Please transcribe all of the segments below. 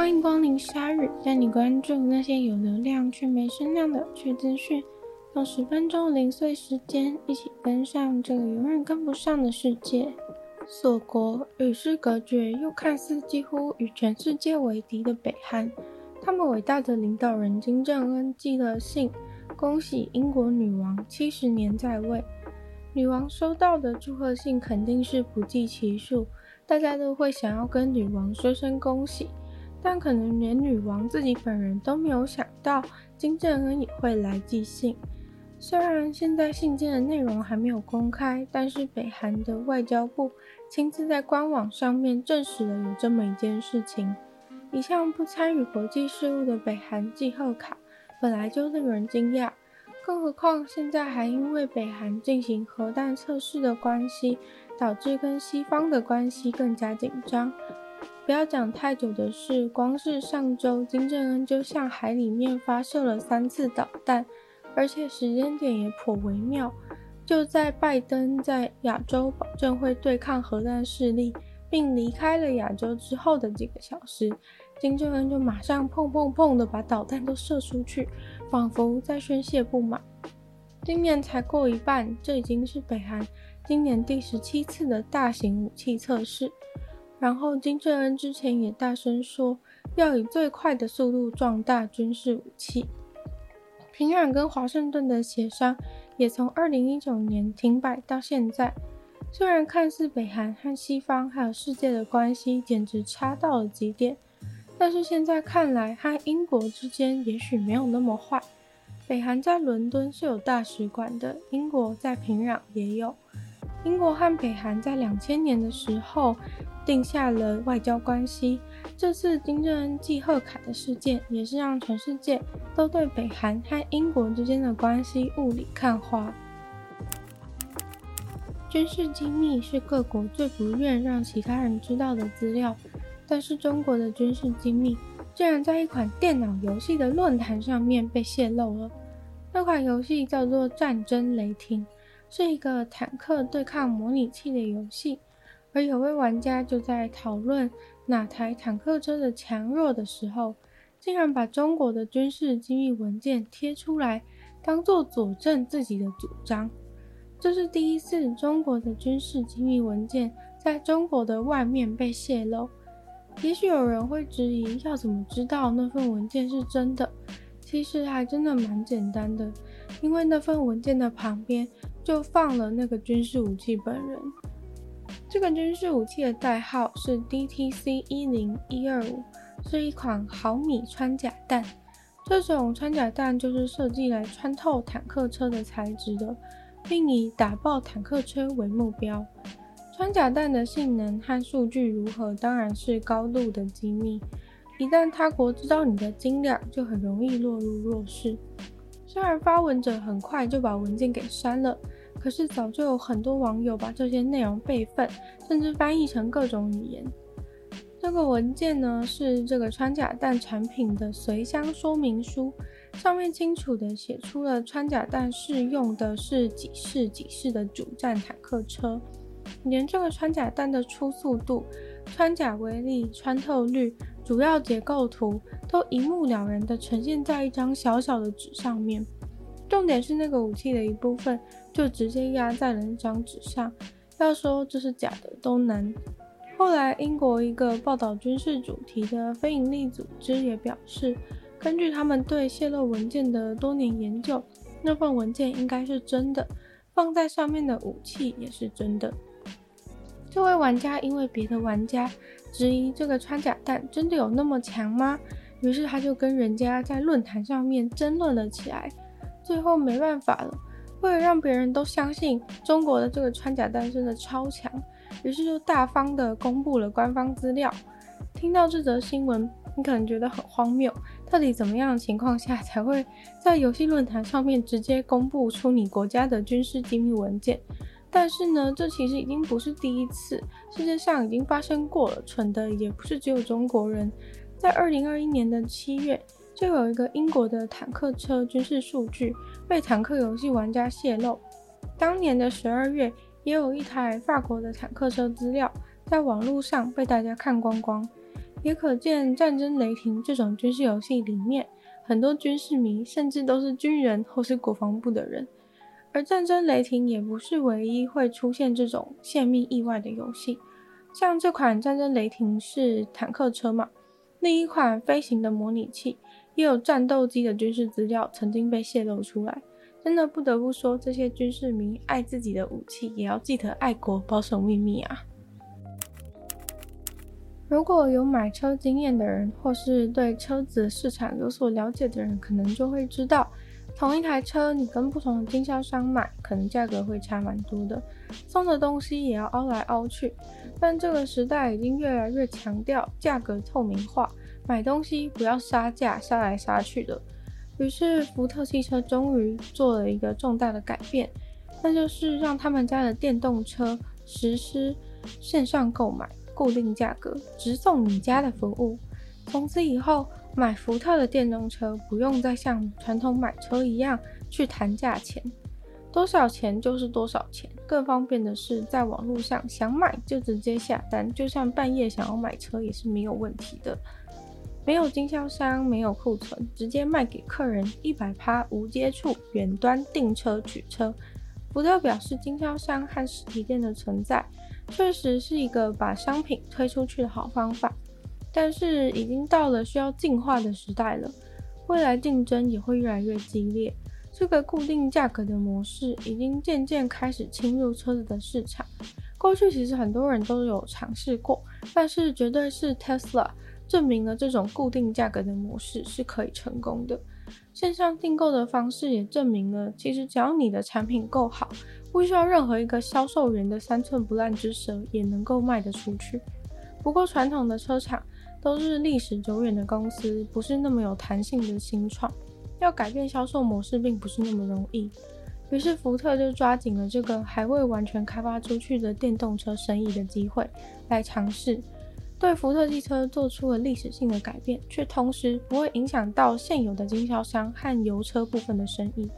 欢迎光临鲨语，带你关注那些有流量却没声量的有趣资讯。用十分钟零碎时间，一起跟上这个永远跟不上的世界。锁国与世隔绝，又看似几乎与全世界为敌的北韩，他们伟大的领导人金正恩寄了信，恭喜英国女王七十年在位。女王收到的祝贺信肯定是不计其数，大家都会想要跟女王说声恭喜。但可能连女王自己本人都没有想到，金正恩也会来寄信。虽然现在信件的内容还没有公开，但是北韩的外交部亲自在官网上面证实了有这么一件事情。一向不参与国际事务的北韩寄贺卡，本来就令人惊讶，更何况现在还因为北韩进行核弹测试的关系，导致跟西方的关系更加紧张。不要讲太久的事，光是上周，金正恩就向海里面发射了三次导弹，而且时间点也颇微妙，就在拜登在亚洲保证会对抗核弹势力，并离开了亚洲之后的几个小时，金正恩就马上砰砰砰的把导弹都射出去，仿佛在宣泄不满。今年才过一半，这已经是北韩今年第十七次的大型武器测试。然后金正恩之前也大声说，要以最快的速度壮大军事武器。平壤跟华盛顿的协商也从二零一九年停摆到现在。虽然看似北韩和西方还有世界的关系简直差到了极点，但是现在看来和英国之间也许没有那么坏。北韩在伦敦是有大使馆的，英国在平壤也有。英国和北韩在两千年的时候定下了外交关系。这次金正恩寄贺卡的事件，也是让全世界都对北韩和英国之间的关系雾里看花。军事机密是各国最不愿让其他人知道的资料，但是中国的军事机密竟然在一款电脑游戏的论坛上面被泄露了。那款游戏叫做《战争雷霆》。是一个坦克对抗模拟器的游戏，而有位玩家就在讨论哪台坦克车的强弱的时候，竟然把中国的军事机密文件贴出来，当做佐证自己的主张。这是第一次中国的军事机密文件在中国的外面被泄露。也许有人会质疑，要怎么知道那份文件是真的？其实还真的蛮简单的，因为那份文件的旁边。就放了那个军事武器本人。这个军事武器的代号是 DTC 一零一二五，是一款毫米穿甲弹。这种穿甲弹就是设计来穿透坦克车的材质的，并以打爆坦克车为目标。穿甲弹的性能和数据如何，当然是高度的机密。一旦他国知道你的斤两，就很容易落入弱势。虽然发文者很快就把文件给删了，可是早就有很多网友把这些内容备份，甚至翻译成各种语言。这个文件呢，是这个穿甲弹产品的随箱说明书，上面清楚地写出了穿甲弹适用的是几式几式的主战坦克车，连这个穿甲弹的初速度、穿甲威力、穿透率。主要结构图都一目了然地呈现在一张小小的纸上面，重点是那个武器的一部分就直接压在了那张纸上，要说这是假的都难。后来，英国一个报道军事主题的非营利组织也表示，根据他们对泄露文件的多年研究，那份文件应该是真的，放在上面的武器也是真的。这位玩家因为别的玩家质疑这个穿甲弹真的有那么强吗？于是他就跟人家在论坛上面争论了起来。最后没办法了，为了让别人都相信中国的这个穿甲弹真的超强，于是就大方的公布了官方资料。听到这则新闻，你可能觉得很荒谬，到底怎么样的情况下才会在游戏论坛上面直接公布出你国家的军事机密文件？但是呢，这其实已经不是第一次，世界上已经发生过了。蠢的也不是只有中国人。在二零二一年的七月，就有一个英国的坦克车军事数据被坦克游戏玩家泄露。当年的十二月，也有一台法国的坦克车资料在网络上被大家看光光。也可见战争雷霆这种军事游戏里面，很多军事迷甚至都是军人或是国防部的人。而战争雷霆也不是唯一会出现这种泄密意外的游戏，像这款战争雷霆是坦克车嘛，另一款飞行的模拟器也有战斗机的军事资料曾经被泄露出来。真的不得不说，这些军事迷爱自己的武器，也要记得爱国保守秘密啊！如果有买车经验的人，或是对车子市场有所了解的人，可能就会知道。同一台车，你跟不同的经销商买，可能价格会差蛮多的，送的东西也要凹来凹去。但这个时代已经越来越强调价格透明化，买东西不要杀价，杀来杀去的。于是福特汽车终于做了一个重大的改变，那就是让他们家的电动车实施线上购买，固定价格，直送你家的服务。从此以后，买福特的电动车不用再像传统买车一样去谈价钱，多少钱就是多少钱。更方便的是，在网络上想买就直接下单，就算半夜想要买车也是没有问题的。没有经销商，没有库存，直接卖给客人，一百趴无接触，远端订车取车。福特表示，经销商和实体店的存在确实是一个把商品推出去的好方法。但是已经到了需要进化的时代了，未来竞争也会越来越激烈。这个固定价格的模式已经渐渐开始侵入车子的市场。过去其实很多人都有尝试过，但是绝对是 Tesla 证明了这种固定价格的模式是可以成功的。线上订购的方式也证明了，其实只要你的产品够好，不需要任何一个销售员的三寸不烂之舌也能够卖得出去。不过传统的车厂，都是历史久远的公司，不是那么有弹性的新创，要改变销售模式并不是那么容易。于是福特就抓紧了这个还未完全开发出去的电动车生意的机会，来尝试对福特汽车做出了历史性的改变，却同时不会影响到现有的经销商和油车部分的生意。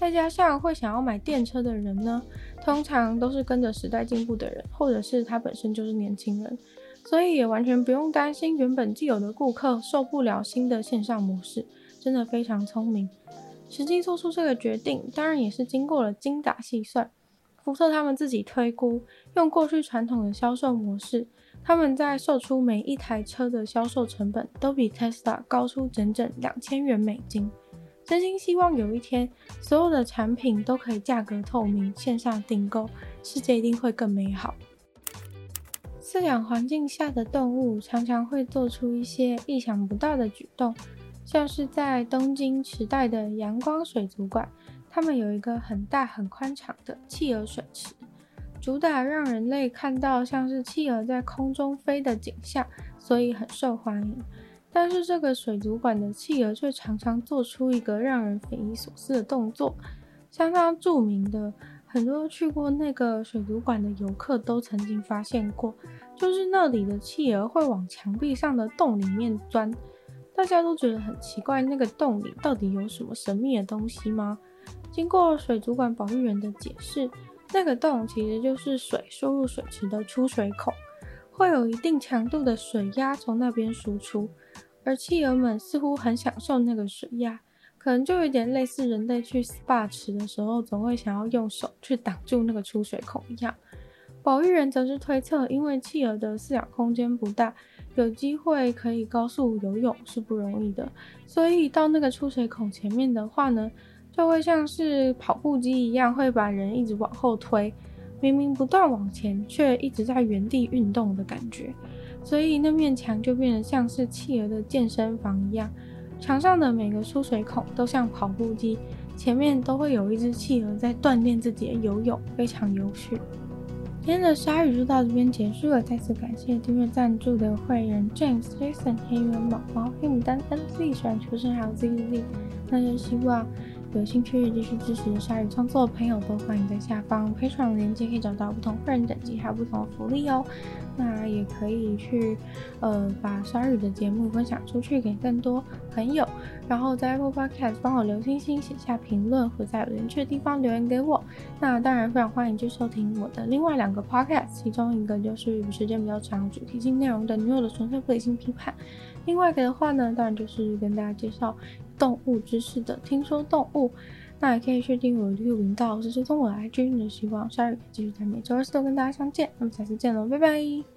再加上会想要买电车的人呢，通常都是跟着时代进步的人，或者是他本身就是年轻人。所以也完全不用担心原本既有的顾客受不了新的线上模式，真的非常聪明。实际做出这个决定，当然也是经过了精打细算。福特他们自己推估，用过去传统的销售模式，他们在售出每一台车的销售成本都比 Tesla 高出整整两千元美金。真心希望有一天，所有的产品都可以价格透明，线上订购，世界一定会更美好。饲养环境下的动物常常会做出一些意想不到的举动，像是在东京池袋的阳光水族馆，他们有一个很大很宽敞的企鹅水池，主打让人类看到像是企鹅在空中飞的景象，所以很受欢迎。但是这个水族馆的企鹅却常常做出一个让人匪夷所思的动作，相当著名的。很多去过那个水族馆的游客都曾经发现过，就是那里的企鹅会往墙壁上的洞里面钻，大家都觉得很奇怪，那个洞里到底有什么神秘的东西吗？经过水族馆保育员的解释，那个洞其实就是水输入水池的出水孔，会有一定强度的水压从那边输出，而企鹅们似乎很享受那个水压。可能就有点类似人类去 SPA 池的时候，总会想要用手去挡住那个出水孔一样。保育员则是推测，因为企鹅的饲养空间不大，有机会可以高速游泳是不容易的，所以到那个出水孔前面的话呢，就会像是跑步机一样，会把人一直往后推，明明不断往前，却一直在原地运动的感觉。所以那面墙就变得像是企鹅的健身房一样。墙上的每个出水孔都像跑步机，前面都会有一只企鹅在锻炼自己的游泳，非常有趣。今天的鲨鱼就到这边结束了，再次感谢订阅赞助的会员 James、Jason、黑猿、毛毛、黑牡丹、NZ、喜欢秋生还有 ZZ。那就希望有兴趣继续支持鲨鱼创作的朋友，都欢迎在下方 Patreon 链接可以找到不同会员等级还有不同的福利哦。那也可以去呃把鲨鱼的节目分享出去给更多朋友，然后在 Apple Podcast 帮我留星星、写下评论，或在有趣的地方留言给我。那当然非常欢迎去收听我的另外两个 Podcast，其中一个就是时间比较长、主题性内容的《女友的纯粹不理性批判》，另外一个的话呢，当然就是跟大家介绍动物知识的《听说动物》。那也可以去订阅我的 YouTube 频道，我是追踪我的 IG。那希望鲨鱼可以继续在每周二四都跟大家相见。那么下次见喽，拜拜。